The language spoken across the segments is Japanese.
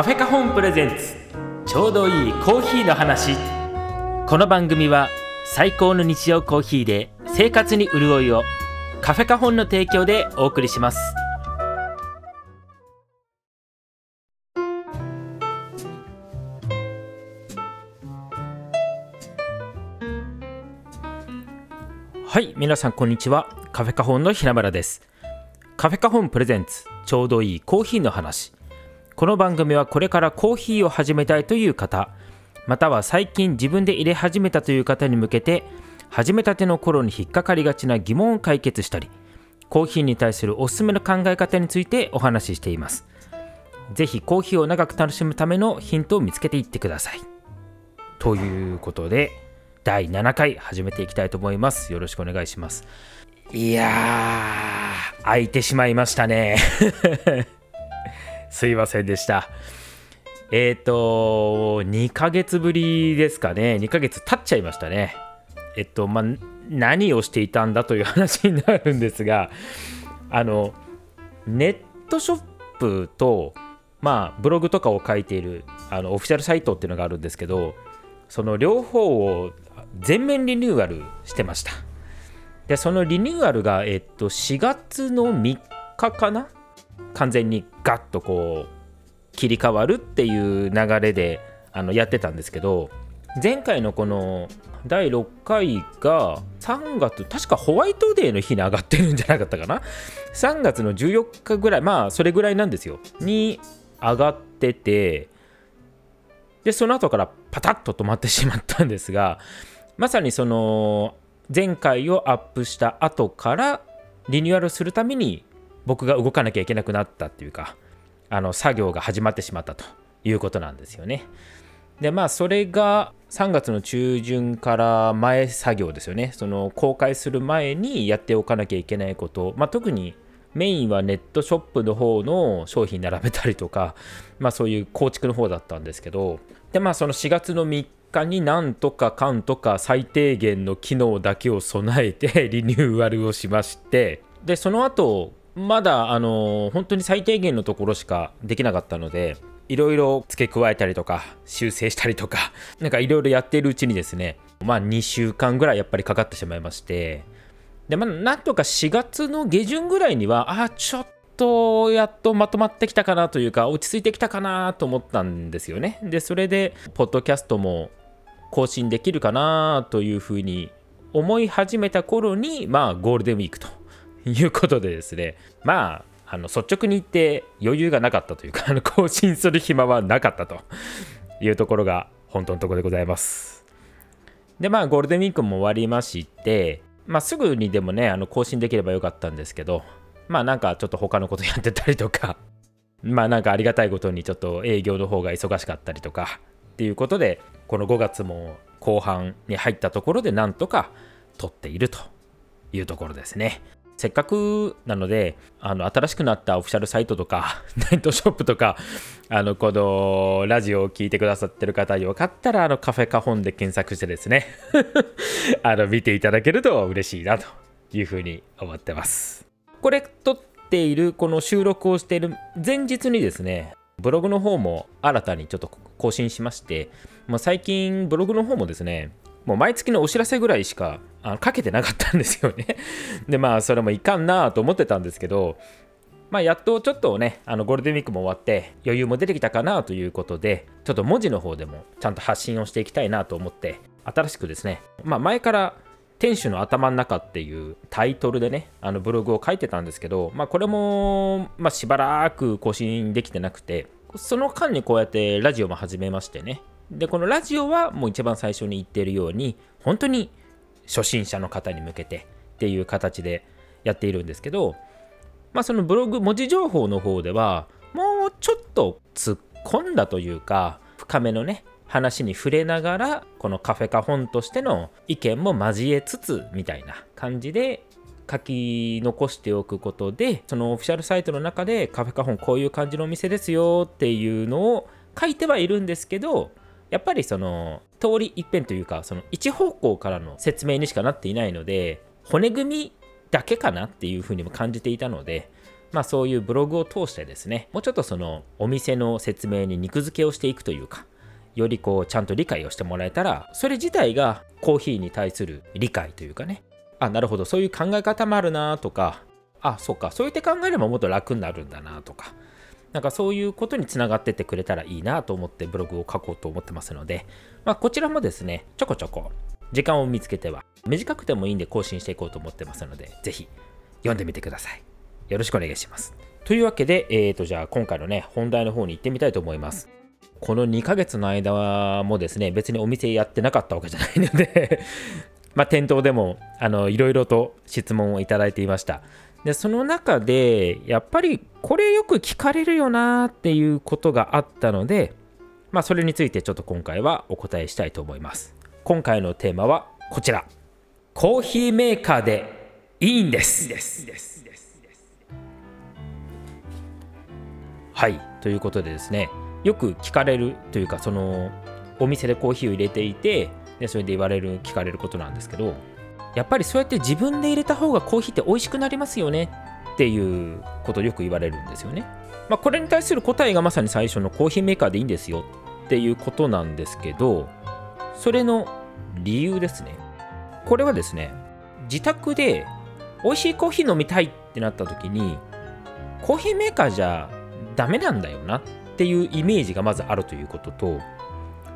カフェカホンプレゼンツ。ちょうどいいコーヒーの話。この番組は最高の日常コーヒーで生活に潤いを。カフェカホンの提供でお送りします。はい皆さんこんにちは。カフェカホンの平村です。カフェカホンプレゼンツ。ちょうどいいコーヒーの話。この番組はこれからコーヒーを始めたいという方または最近自分で入れ始めたという方に向けて始めたての頃に引っかかりがちな疑問を解決したりコーヒーに対するおすすめの考え方についてお話ししています。ぜひコーヒーを長く楽しむためのヒントを見つけていってください。ということで第7回始めていきたいと思います。よろしくお願いします。いやー。空いてしまいましたねすいませんでした。えっ、ー、と、2ヶ月ぶりですかね。2ヶ月経っちゃいましたね。えっと、まあ、何をしていたんだという話になるんですが、あの、ネットショップと、まあ、ブログとかを書いているあのオフィシャルサイトっていうのがあるんですけど、その両方を全面リニューアルしてました。で、そのリニューアルが、えっと、4月の3日かな完全にガッとこう切り替わるっていう流れであのやってたんですけど前回のこの第6回が3月確かホワイトデーの日に上がってるんじゃなかったかな？3月の14日ぐらいまあそれぐらいなんですよ。に上がっててでその後からパタッと止まってしまったんですがまさにその前回をアップした後からリニューアルするために僕が動かなきゃいけなくなったっていうかあの作業が始まってしまったということなんですよね。でまあそれが3月の中旬から前作業ですよね。その公開する前にやっておかなきゃいけないこと、まあ、特にメインはネットショップの方の商品並べたりとか、まあ、そういう構築の方だったんですけど。でまあその4月の3日になんとかかんとか最低限の機能だけを備えてリニューアルをしまして。でその後まだあの本当に最低限のところしかできなかったのでいろいろ付け加えたりとか修正したりとか なんかいろいろやっているうちにですねまあ2週間ぐらいやっぱりかかってしまいましてでまあなんとか4月の下旬ぐらいにはあちょっとやっとまとまってきたかなというか落ち着いてきたかなと思ったんですよね。でそれでポッドキャストも更新できるかなというふうに思い始めた頃にまあゴールデンウィークということでですね、まあ、あの率直に言って余裕がなかったというか、あ の更新する暇はなかったというところが本当のところでございます。で、まあ、ゴールデンウィークも終わりまして、まあ、すぐにでもね、あの更新できればよかったんですけど、まあ、なんかちょっと他のことやってたりとか、まあ、なんかありがたいことにちょっと営業の方が忙しかったりとか、っていうことで、この5月も後半に入ったところでなんとか撮っているというところですね。せっかくなので、あの、新しくなったオフィシャルサイトとか、ネットショップとか、あの、このラジオを聴いてくださってる方、よかったら、あの、カフェカホンで検索してですね、あの、見ていただけると嬉しいなというふうに思ってます。これ、撮っている、この収録をしている前日にですね、ブログの方も新たにちょっと更新しまして、まあ、最近ブログの方もですね、もう毎月のお知らせぐらいしかあのかけてなかったんですよね。で、まあ、それもいかんなと思ってたんですけど、まあ、やっとちょっとね、あのゴールデンウィークも終わって余裕も出てきたかなということで、ちょっと文字の方でもちゃんと発信をしていきたいなと思って、新しくですね、まあ、前から店主の頭の中っていうタイトルでね、あのブログを書いてたんですけど、まあ、これも、まあ、しばらく更新できてなくて、その間にこうやってラジオも始めましてね、で、このラジオはもう一番最初に言っているように、本当に初心者の方に向けてっていう形でやっているんですけど、まあそのブログ文字情報の方では、もうちょっと突っ込んだというか、深めのね、話に触れながら、このカフェカ本としての意見も交えつつみたいな感じで書き残しておくことで、そのオフィシャルサイトの中でカフェカ本こういう感じのお店ですよっていうのを書いてはいるんですけど、やっぱりその通り一辺というかその一方向からの説明にしかなっていないので骨組みだけかなっていうふうにも感じていたのでまあそういうブログを通してですねもうちょっとそのお店の説明に肉付けをしていくというかよりこうちゃんと理解をしてもらえたらそれ自体がコーヒーに対する理解というかね。あなるほど。そういう考え方もあるなとかあそうか。そうやって考えればもっと楽になるんだなとか。なんかそういうことにつながってってくれたらいいなと思ってブログを書こうと思ってますので、まあ、こちらもですねちょこちょこ時間を見つけては短くてもいいんで更新していこうと思ってますのでぜひ読んでみてください。よろしくお願いします。というわけで、えーとじゃあ今回のね本題の方に行ってみたいと思います。この2ヶ月の間もですね別にお店やってなかったわけじゃないので まあ店頭でもあのいろいろと質問をいただいていました。でその中でやっぱりこれよく聞かれるよなっていうことがあったのでまあそれについてちょっと今回はお答えしたいと思います。今回のテーマはこちら。コーヒーメーカーでいいんです。はい。ということでですねよく聞かれるというかそのお店でコーヒーを入れていてでそれで言われる聞かれることなんですけどやっぱりそうやって自分で入れた方がコーヒーって美味しくなりますよねっていうことをよく言われるんですよね。まあ、これに対する答えがまさに最初のコーヒーメーカーでいいんですよっていうことなんですけどそれの理由ですね。これはですね自宅で美味しいコーヒー飲みたいってなった時にコーヒーメーカーじゃダメなんだよなっていうイメージがまずあるということと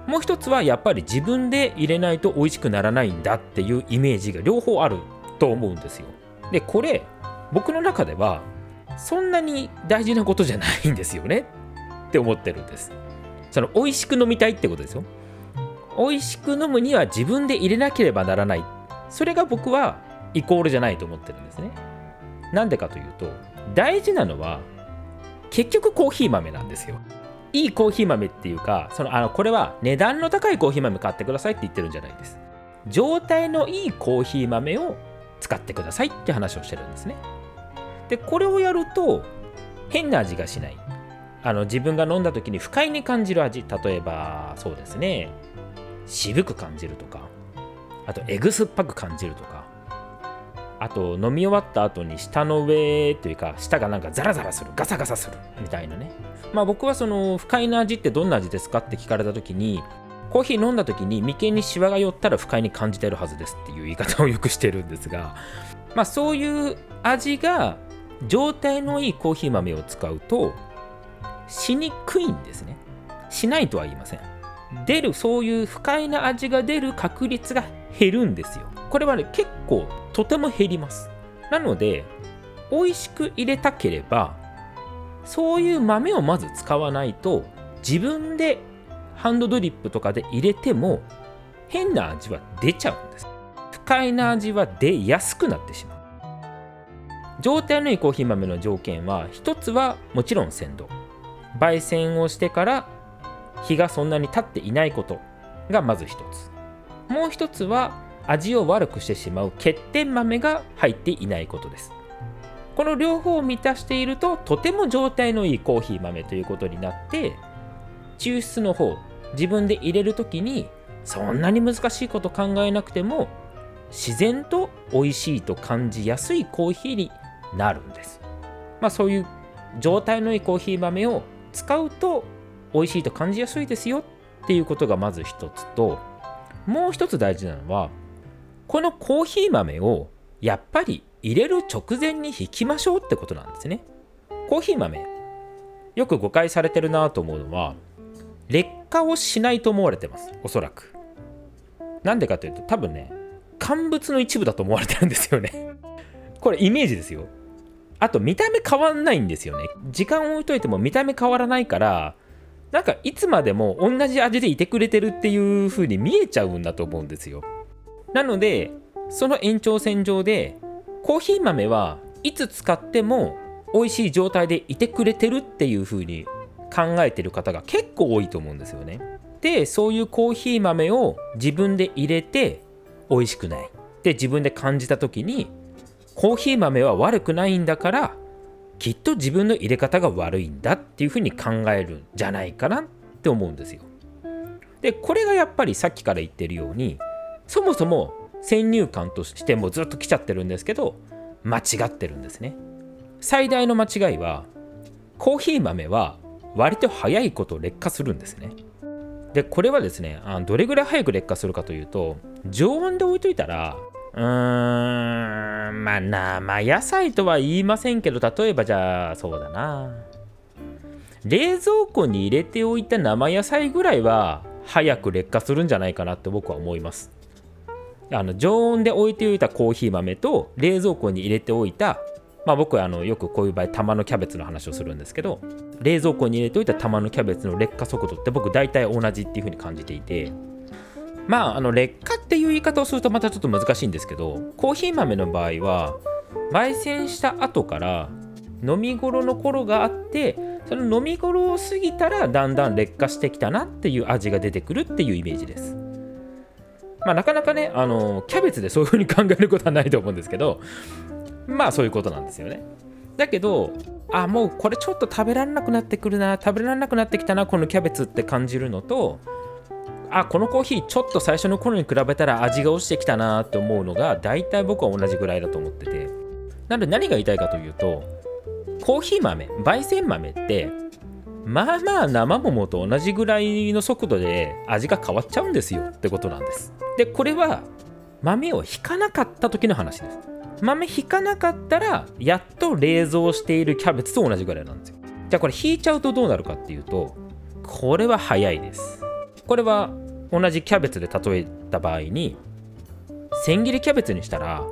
もう一つはやっぱり自分で入れないと美味しくならないんだっていうイメージが両方あると思うんですよ。でこれ僕の中ではそんなに大事なことじゃないんですよねって思ってるんです。その美味しく飲みたいってことですよ。美味しく飲むには自分で入れなければならない。それが僕はイコールじゃないと思ってるんですね。なんでかというと大事なのは結局コーヒー豆なんですよ。いいコーヒー豆っていうかそのあのこれは値段の高いコーヒー豆買ってくださいって言ってるんじゃないです。状態のいいコーヒー豆を使ってくださいって話をしてるんですね。でこれをやると変な味がしない。あの自分が飲んだ時に不快に感じる味。例えばそうですね。渋く感じるとか。あとエグ酸っぱく感じるとか。あと飲み終わった後に舌の上というか舌がなんかザラザラする。ガサガサする。みたいなね。まあ僕はその不快な味ってどんな味ですかって聞かれた時にコーヒー飲んだ時に眉間にシワが寄ったら不快に感じてるはずですっていう言い方をよくしてるんですがまあそういう味が状態のいいコーヒー豆を使うとしにくいんですね。しないとは言いません。出るそういう不快な味が出る確率が減るんですよ。これはね結構とても減ります。なので美味しく入れたければそういう豆をまず使わないと自分でハンドドリップとかで入れても変な味は出ちゃうんです。不快な味は出やすくなってしまう。状態のいいコーヒー豆の条件は一つはもちろん鮮度。焙煎をしてから日がそんなに経っていないことがまず一つ。もう一つは味を悪くしてしまう欠点豆が入っていないことです。この両方を満たしているととても状態のいいコーヒー豆ということになって抽出の方自分で入れる時にそんなに難しいこと考えなくても自然と美味しいと感じやすいコーヒーになるんです。まあそういう状態のいいコーヒー豆を使うと美味しいと感じやすいですよっていうことがまず一つともう一つ大事なのはこのコーヒー豆をやっぱり入れる直前に引きましょうってことなんですね。コーヒー豆。よく誤解されてるなと思うのは劣化をしないと思われてます。おそらく。なんでかというと多分ね乾物の一部だと思われてるんですよね。これイメージですよ。あと見た目変わんないんですよね。時間を置いといても見た目変わらないからなんかいつまでも同じ味でいてくれてるっていう風に見えちゃうんだと思うんですよ。なのでその延長線上でコーヒー豆はいつ使っても美味しい状態でいてくれてるっていう風に考えてる方が結構多いと思うんですよね。でそういうコーヒー豆を自分で入れて美味しくないって自分で感じた時にコーヒー豆は悪くないんだからきっと自分の入れ方が悪いんだっていうふうに考えるんじゃないかなって思うんですよ。でこれがやっぱりさっきから言ってるようにそもそも先入観としてもずっと来ちゃってるんですけど間違ってるんですね。最大の間違いはコーヒー豆は割と早いこと劣化するんですね。でこれはですねあどれぐらい早く劣化するかというと常温で置いといたらうーんまあ生野菜とは言いませんけど例えばじゃあそうだな。冷蔵庫に入れておいた生野菜ぐらいは早く劣化するんじゃないかなって僕は思います。あの常温で置いておいたコーヒー豆と冷蔵庫に入れておいたまあ僕はあのよくこういう場合玉のキャベツの話をするんですけど冷蔵庫に入れておいた玉のキャベツの劣化速度って僕大体同じっていう風に感じていてまああの劣化っていう言い方をするとまたちょっと難しいんですけどコーヒー豆の場合は焙煎した後から飲み頃の頃があってその飲み頃を過ぎたらだんだん劣化してきたなっていう味が出てくるっていうイメージです。まあ、なかなかねあのキャベツでそういう風に考えることはないと思うんですけどまあそういうことなんですよね。だけどあもうこれちょっと食べられなくなってくるな食べられなくなってきたなこのキャベツって感じるのとあこのコーヒーちょっと最初の頃に比べたら味が落ちてきたなって思うのが大体僕は同じぐらいだと思っててなので何が言いたいかというとコーヒー豆焙煎豆ってまあまあ生桃と同じぐらいの速度で味が変わっちゃうんですよってことなんです。でこれは豆をひかなかった時の話です。豆ひかなかったらやっと冷蔵しているキャベツと同じぐらいなんですよ。じゃあこれ引いちゃうとどうなるかっていうとこれは早いです。これは同じキャベツで例えた場合に千切りキャベツにしたら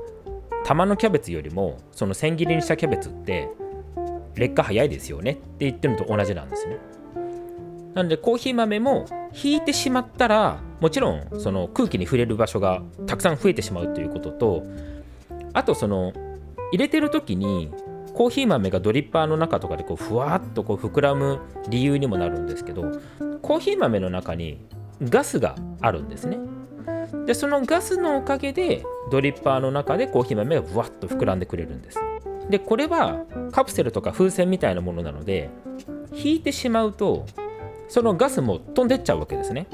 玉のキャベツよりもその千切りにしたキャベツって劣化早いですよねって言ってるのと同じなんですね。なのでコーヒー豆も引いてしまったらもちろんその空気に触れる場所がたくさん増えてしまうということとあとその入れてる時にコーヒー豆がドリッパーの中とかでこうふわっとこう膨らむ理由にもなるんですけどコーヒー豆の中にガスがあるんですね。でそのガスのおかげでドリッパーの中でコーヒー豆がふわっと膨らんでくれるんです。でこれはカプセルとか風船みたいなものなので引いてしまうとそのガスも飛んでっちゃうわけですね。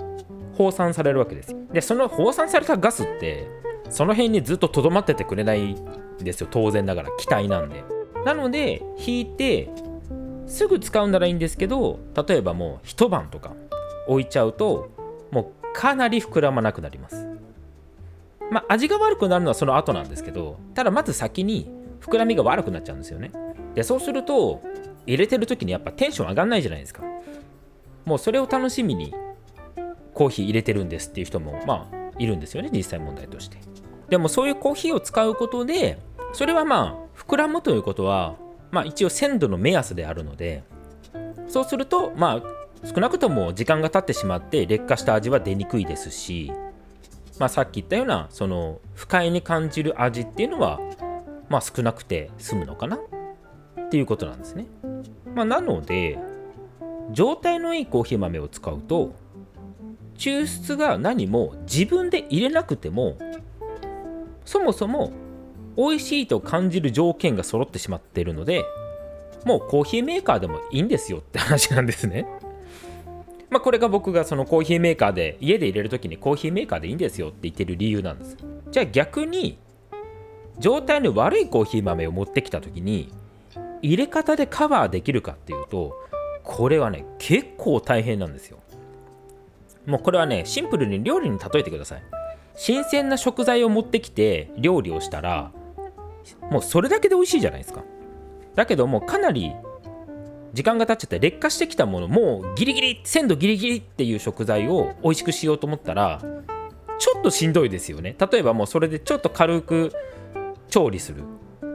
放散されるわけです。でその放散されたガスってその辺にずっととどまっててくれないんですよ。当然ながら気体なんで。なので引いてすぐ使うならいいんですけど例えばもう一晩とか置いちゃうともうかなり膨らまなくなります。まあ味が悪くなるのはその後なんですけどただまず先に膨らみが悪くなっちゃうんですよね。でそうすると入れてる時にやっぱテンション上がんないじゃないですか。もうそれを楽しみにコーヒー入れてるんですっていう人もまあいるんですよね実際問題として。でもそういうコーヒーを使うことでそれはまあ膨らむということはまあ一応鮮度の目安であるのでそうするとまあ少なくとも時間が経ってしまって劣化した味は出にくいですしまあさっき言ったようなその不快に感じる味っていうのはまあ少なくて済むのかな？っていうことなんですね。まあ、なので状態のいいコーヒー豆を使うと抽出が何も自分で入れなくてもそもそも美味しいと感じる条件が揃ってしまっているのでもうコーヒーメーカーでもいいんですよって話なんですね。まあこれが僕がそのコーヒーメーカーで家で入れる時にコーヒーメーカーでいいんですよって言ってる理由なんです。じゃあ逆に状態の悪いコーヒー豆を持ってきた時に入れ方でカバーできるかっていうとこれはね結構大変なんですよ。もうこれはねシンプルに料理に例えてください。新鮮な食材を持ってきて料理をしたらもうそれだけで美味しいじゃないですかだけどもかなり時間が経っちゃって劣化してきたものもうギリギリ鮮度ギリギリっていう食材を美味しくしようと思ったらちょっとしんどいですよね例えばもうそれでちょっと軽く調理する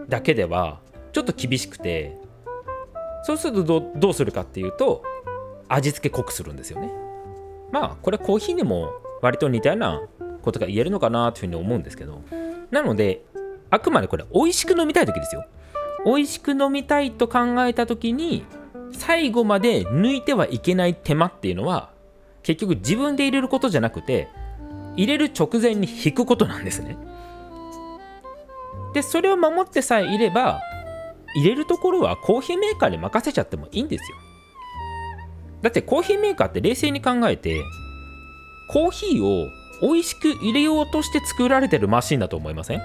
だけではちょっと厳しくてそうするとどうするかっていうと味付け濃くするんですよね。まあこれコーヒーにも割と似たようなことが言えるのかなというふうに思うんですけどなのであくまでこれ美味しく飲みたい時ですよ。美味しく飲みたいと考えた時に最後まで抜いてはいけない手間っていうのは結局自分で入れることじゃなくて入れる直前に引くことなんですね。でそれを守ってさえいれば入れるところはコーヒーメーカーに任せちゃってもいいんですよだってコーヒーメーカーって冷静に考えてコーヒーを美味しく入れようとして作られてるマシンだと思いません？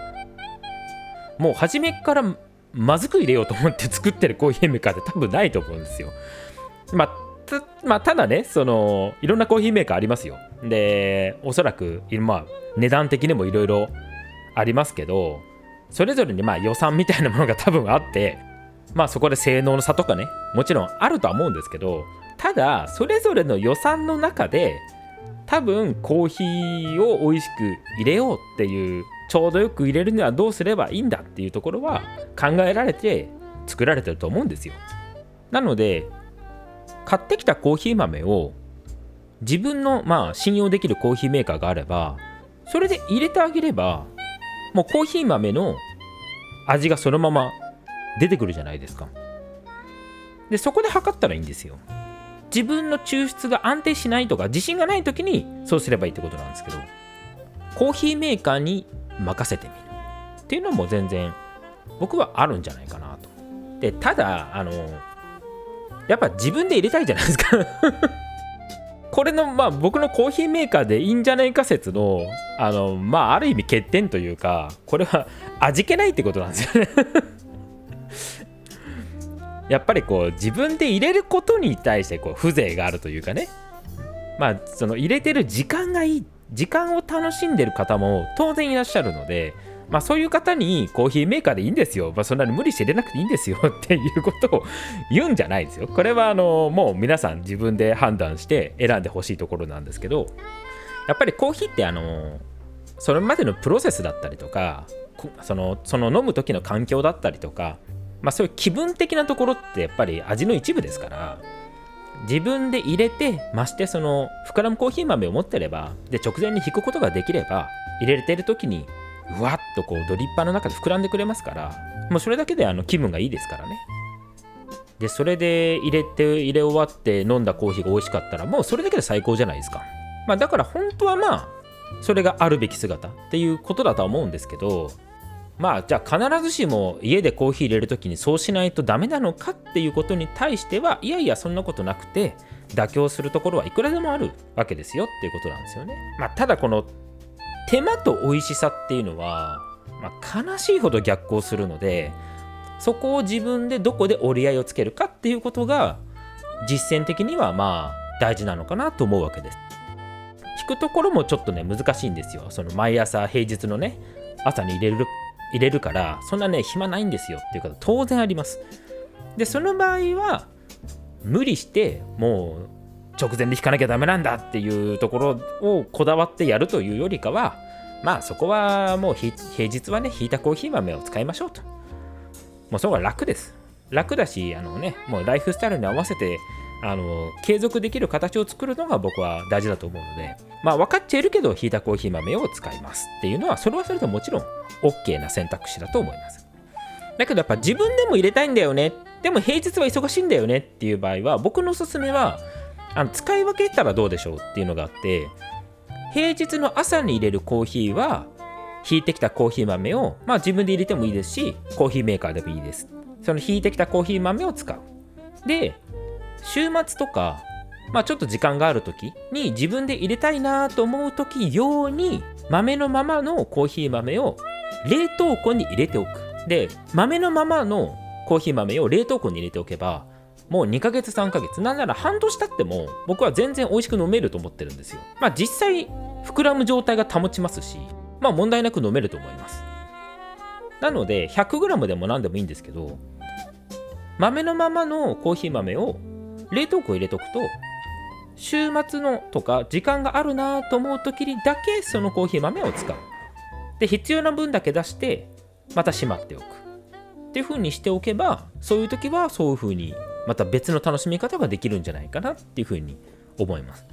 もう初めからまずく入れようと思って作ってるコーヒーメーカーって多分ないと思うんですよ。まあたまあ、ただねそのいろんなコーヒーメーカーありますよ。でおそらく、まあ、値段的にもいろいろありますけどそれぞれにまあ予算みたいなものが多分あってまあそこで性能の差とかねもちろんあるとは思うんですけどただそれぞれの予算の中で多分コーヒーを美味しく入れようっていうちょうどよく入れるにはどうすればいいんだっていうところは考えられて作られてると思うんですよ。なので買ってきたコーヒー豆を自分のまあ信用できるコーヒーメーカーがあればそれで入れてあげればもうコーヒー豆の味がそのまま出てくるじゃないですか。でそこで測ったらいいんですよ。自分の抽出が安定しないとか自信がない時にそうすればいいってことなんですけどコーヒーメーカーに任せてみる。っていうのも全然僕はあるんじゃないかなと。でただあのやっぱ自分で入れたいじゃないですか。これのまあ僕のコーヒーメーカーでいいんじゃないか説のあのまあある意味欠点というかこれは味気ないってことなんですよね。やっぱりこう自分で入れることに対してこう風情があるというかね。まあその入れてる時間がいい。時間を楽しんでる方も当然いらっしゃるのでまあそういう方にコーヒーメーカーでいいんですよ。まあそんなに無理して入れなくていいんですよ っていうことを言うんじゃないですよ。これはあのもう皆さん自分で判断して選んでほしいところなんですけど、やっぱりコーヒーってあのそれまでのプロセスだったりとか、そのその飲む時の環境だったりとか、まあそういう気分的なところってやっぱり味の一部ですから、自分で入れてましてその膨らむコーヒー豆を持ってればで直前に引くことができれば入れてる時にうわっとこうドリッパーの中で膨らんでくれますからもうそれだけであの気分がいいですからねでそれで入れて入れ終わって飲んだコーヒーが美味しかったらもうそれだけで最高じゃないですか、まあ、だから本当はまあそれがあるべき姿っていうことだとは思うんですけどまあじゃあ必ずしも家でコーヒー入れる時にそうしないとダメなのかっていうことに対してはいやいやそんなことなくて妥協するところはいくらでもあるわけですよっていうことなんですよね。まあ、ただこの手間と美味しさっていうのは、まあ、悲しいほど逆行するのでそこを自分でどこで折り合いをつけるかっていうことが実践的にはまあ大事なのかなと思うわけです。引くところもちょっとね難しいんですよ。その毎朝平日のね朝に入れる入れるからそんなね暇ないんですよっていう方当然あります。でその場合は無理してもう直前で引かなきゃダメなんだっていうところをこだわってやるというよりかはまあそこはもう平日はね引いたコーヒー豆を使いましょうと。もうその方が楽です。楽だしあのねもうライフスタイルに合わせてあの継続できる形を作るのが僕は大事だと思うのでまあ分かっちゃいるけど引いたコーヒー豆を使いますっていうのはそれはそれでもちろん OK な選択肢だと思います。だけどやっぱ自分でも入れたいんだよね。でも平日は忙しいんだよねっていう場合は僕のおすすめはあの使い分けたらどうでしょうっていうのがあって平日の朝に入れるコーヒーは引いてきたコーヒー豆を、まあ、自分で入れてもいいですしコーヒーメーカーでもいいです。その引いてきたコーヒー豆を使う。で週末とか、まあ、ちょっと時間がある時に自分で入れたいなと思う時用に豆のままのコーヒー豆を冷凍庫に入れておく。で豆のままのコーヒー豆を冷凍庫に入れておけばもう2ヶ月3ヶ月。なんなら半年経っても僕は全然美味しく飲めると思ってるんですよ。まあ実際膨らむ状態が保ちますしまあ問題なく飲めると思います。なので 100g でも何でもいいんですけど豆のままのコーヒー豆を冷凍庫入れとくと週末のとか時間があるなと思う時にだけそのコーヒー豆を使う。で必要な分だけ出してまたしまっておく。っていう風にしておけばそういう時はそういう風にまた別の楽しみ方ができるんじゃないかなっていうふうに思います。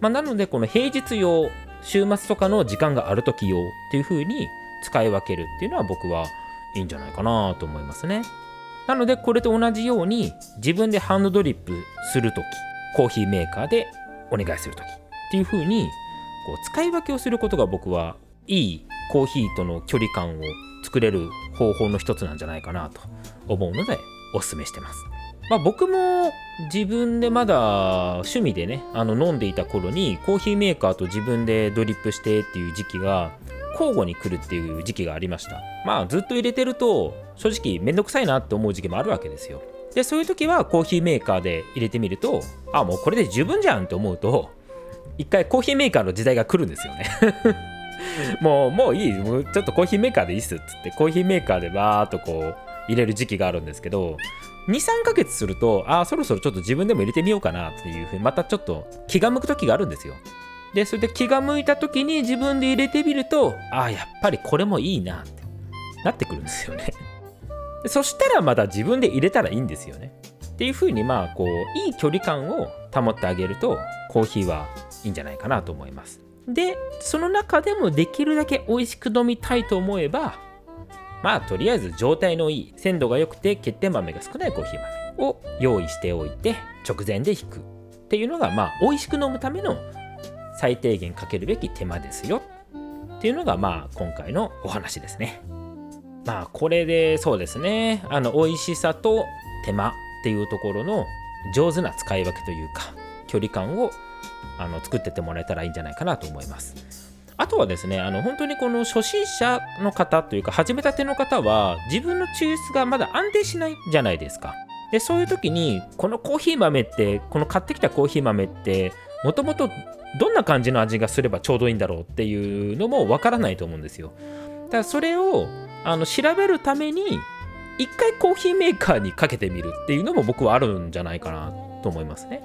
まあ、なので、この平日用、週末とかの時間がある時用っていうふうに使い分けるっていうのは僕はいいんじゃないかなと思いますね。なので、これと同じように自分でハンドドリップするとき、コーヒーメーカーでお願いするときっていうふうにこう使い分けをすることが僕はいいコーヒーとの距離感を作れる方法の一つなんじゃないかなと思うのでお勧めしてます。まあ、僕も自分でまだ趣味でねあの飲んでいた頃にコーヒーメーカーと自分でドリップしてっていう時期が交互に来るっていう時期がありました。まあずっと入れてると正直めんどくさいなって思う時期もあるわけですよ。でそういう時はコーヒーメーカーで入れてみるとあもうこれで十分じゃんって思うと一回コーヒーメーカーの時代が来るんですよね。もうもういい。もうちょっとコーヒーメーカーでいいっすっつってコーヒーメーカーでバーっとこう入れる時期があるんですけど23ヶ月するとああそろそろちょっと自分でも入れてみようかなっていうふうにまたちょっと気が向く時があるんですよ。でそれで気が向いた時に自分で入れてみるとああやっぱりこれもいいなってなってくるんですよね。そしたらまた自分で入れたらいいんですよね。っていうふうにまあこういい距離感を保ってあげるとコーヒーはいいんじゃないかなと思います。でその中でもできるだけ美味しく飲みたいと思えばまあとりあえず状態のいい鮮度が良くて欠点豆が少ないコーヒー豆を用意しておいて直前で引くっていうのがまあ美味しく飲むための最低限かけるべき手間ですよっていうのがまあ今回のお話ですねまあこれでそうですねあの美味しさと手間っていうところの上手な使い分けというか距離感をあの作ってってもらえたらいいんじゃないかなと思いますあとはですね、あの本当にこの初心者の方というか、始めたての方は、自分の抽出がまだ安定しないじゃないですか。で、そういう時に、このコーヒー豆って、この買ってきたコーヒー豆って、もともとどんな感じの味がすればちょうどいいんだろうっていうのもわからないと思うんですよ。だからそれをあの調べるために、一回コーヒーメーカーにかけてみるっていうのも僕はあるんじゃないかなと思いますね。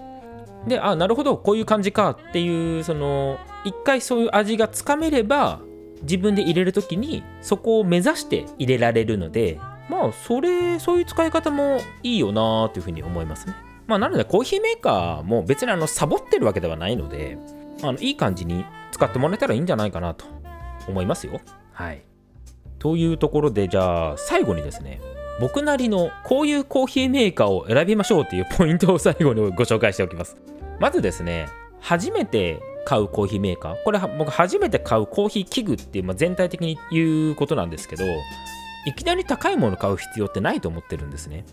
であなるほどこういう感じかっていうその一回そういう味がつかめれば自分で入れる時にそこを目指して入れられるのでまあそれそういう使い方もいいよなーというふうに思いますね。まあなのでコーヒーメーカーも別にあのサボってるわけではないのであのいい感じに使ってもらえたらいいんじゃないかなと思いますよ。はい。というところでじゃあ最後にですね僕なりのこういうコーヒーメーカーを選びましょうっていうポイントを最後にご紹介しておきます。まずですね初めて買うコーヒーメーカー。これ僕初めて買うコーヒー器具っていう、まあ、全体的に言うことなんですけどいきなり高いもの買う必要ってないと思ってるんですね。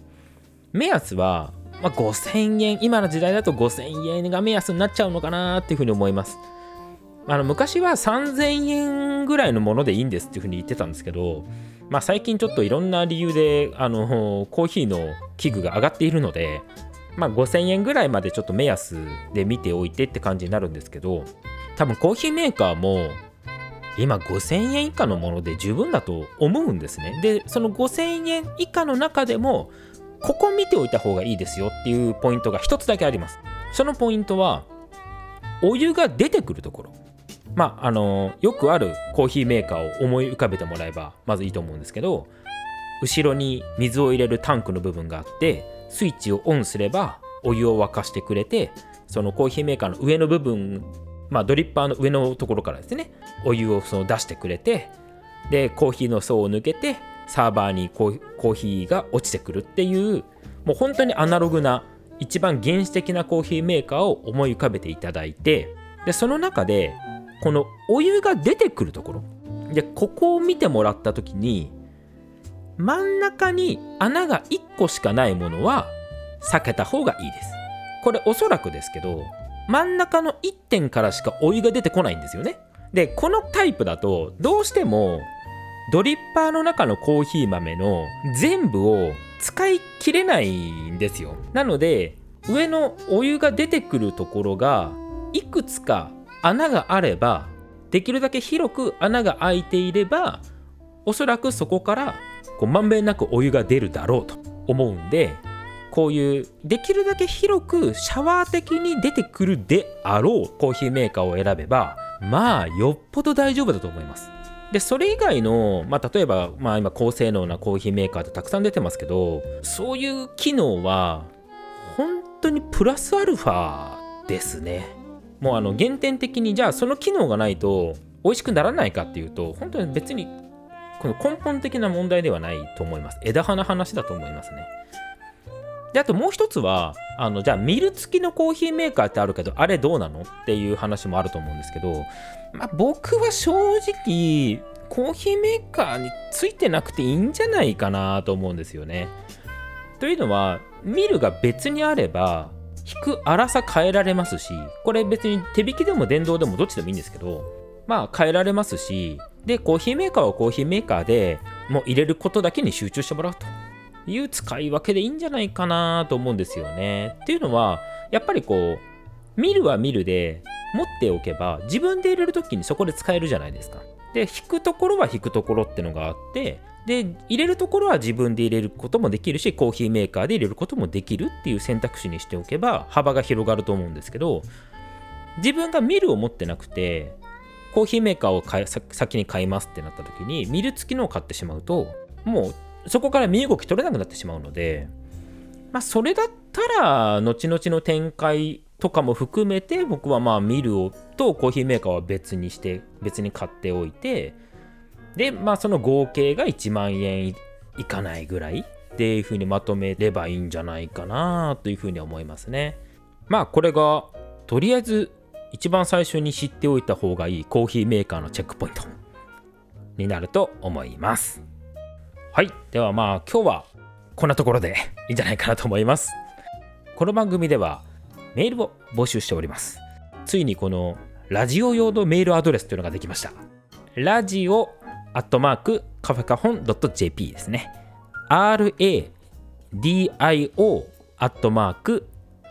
目安は、まあ、5000円。今の時代だと5000円が目安になっちゃうのかなっていうふうに思います。あの昔は3000円ぐらいのものでいいんですっていうふうに言ってたんですけどまあ最近ちょっといろんな理由であのコーヒーの器具が上がっているのでまあ、5000円ぐらいまでちょっと目安で見ておいてって感じになるんですけど多分コーヒーメーカーも今5000円以下のもので十分だと思うんですね。でその5000円以下の中でもここ見ておいた方がいいですよっていうポイントが一つだけあります。そのポイントはお湯が出てくるところ。まああのよくあるコーヒーメーカーを思い浮かべてもらえばまずいいと思うんですけど後ろに水を入れるタンクの部分があってスイッチをオンすればお湯を沸かしてくれてそのコーヒーメーカーの上の部分まあドリッパーの上のところからですねお湯をその出してくれてでコーヒーの層を抜けてサーバーにコーヒーが落ちてくるっていうもう本当にアナログな一番原始的なコーヒーメーカーを思い浮かべていただいてでその中でこのお湯が出てくるところでここを見てもらった時に真ん中に穴が1個しかないものは避けた方がいいです。これおそらくですけど、真ん中の1点からしかお湯が出てこないんですよね。で、このタイプだとどうしてもドリッパーの中のコーヒー豆の全部を使い切れないんですよ。なので、上のお湯が出てくるところがいくつか穴があればできるだけ広く穴が開いていればおそらくそこからこうまんべんなくお湯が出るだろうと思うんでこういうできるだけ広くシャワー的に出てくるであろうコーヒーメーカーを選べばまあよっぽど大丈夫だと思います。でそれ以外の、まあ、例えば、まあ、今高性能なコーヒーメーカーってたくさん出てますけどそういう機能は本当にプラスアルファですね。もうあの原点的にじゃあその機能がないと美味しくならないかっていうと本当に別にこの根本的な問題ではないと思います。枝葉の話だと思いますね。で、あともう一つは、あの、じゃあミル付きのコーヒーメーカーってあるけど、あれどうなのっていう話もあると思うんですけど、まあ僕は正直、コーヒーメーカーについてなくていいんじゃないかなと思うんですよね。というのは、ミルが別にあれば、引く粗さ変えられますし、これ別に手引きでも電動でもどっちでもいいんですけど、まあ変えられますし、でコーヒーメーカーはコーヒーメーカーでもう入れることだけに集中してもらうという使い分けでいいんじゃないかなと思うんですよね。っていうのはやっぱりこう見るは見るで持っておけば自分で入れる時にそこで使えるじゃないですか。で引くところは引くところってのがあってで入れるところは自分で入れることもできるしコーヒーメーカーで入れることもできるっていう選択肢にしておけば幅が広がると思うんですけど自分がミルを持ってなくてコーヒーメーカーを買い先に買いますってなった時にミル付きのを買ってしまうともうそこから身動き取れなくなってしまうのでまあそれだったら後々の展開とかも含めて僕はまあミルをとコーヒーメーカーは別にして別に買っておいてでまあその合計が1万円いかないぐらいっていうふうにまとめればいいんじゃないかなというふうに思いますね。まあこれがとりあえず一番最初に知っておいた方がいいコーヒーメーカーのチェックポイントになると思います。はい。ではまあ今日はこんなところでいいんじゃないかなと思います。この番組ではメールを募集しております。ついにこのラジオ用のメールアドレスというのができました。ラジオアットマークカフェカホン .jp ですね。RADIO アットマーク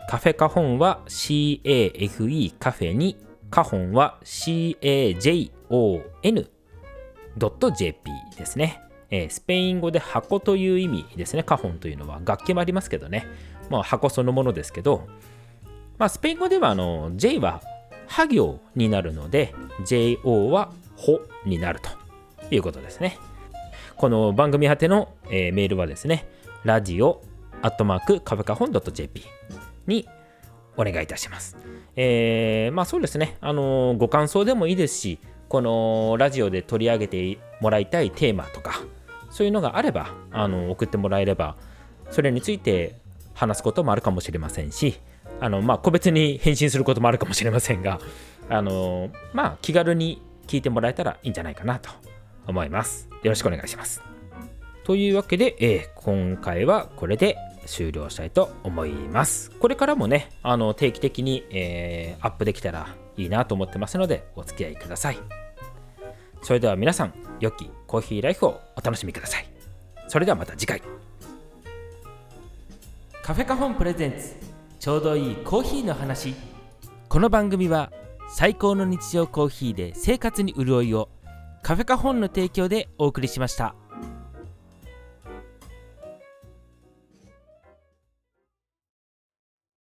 カフェカホンは CAFE カフェにカホンは CAJON.jp ですね、えー、スペイン語で箱という意味ですね。カホンというのは楽器もありますけどね、まあ、箱そのものですけど、まあ、スペイン語ではあの J はハ行になるので JO はホになるということですね。この番組宛ての、えー、メールはですねラジオアットマークカフェカホン .jp にお願いいたします。えー、まあそうですね、あのご感想でもいいですし、このラジオで取り上げてもらいたいテーマとか、そういうのがあれば、あの送ってもらえれば、それについて話すこともあるかもしれませんし、あのまあ、個別に返信することもあるかもしれませんが、あのまあ、気軽に聞いてもらえたらいいんじゃないかなと思います。よろしくお願いします。というわけで、えー、今回はこれで終了したいと思います。これからもね、あの定期的に、えー、アップできたらいいなと思ってますので、お付き合いください。それでは皆さん、良きコーヒーライフをお楽しみください。それではまた次回。カフェカホンプレゼンツちょうどいいコーヒーの話この番組は最高の日常コーヒーで生活に潤いをカフェカホンの提供でお送りしました。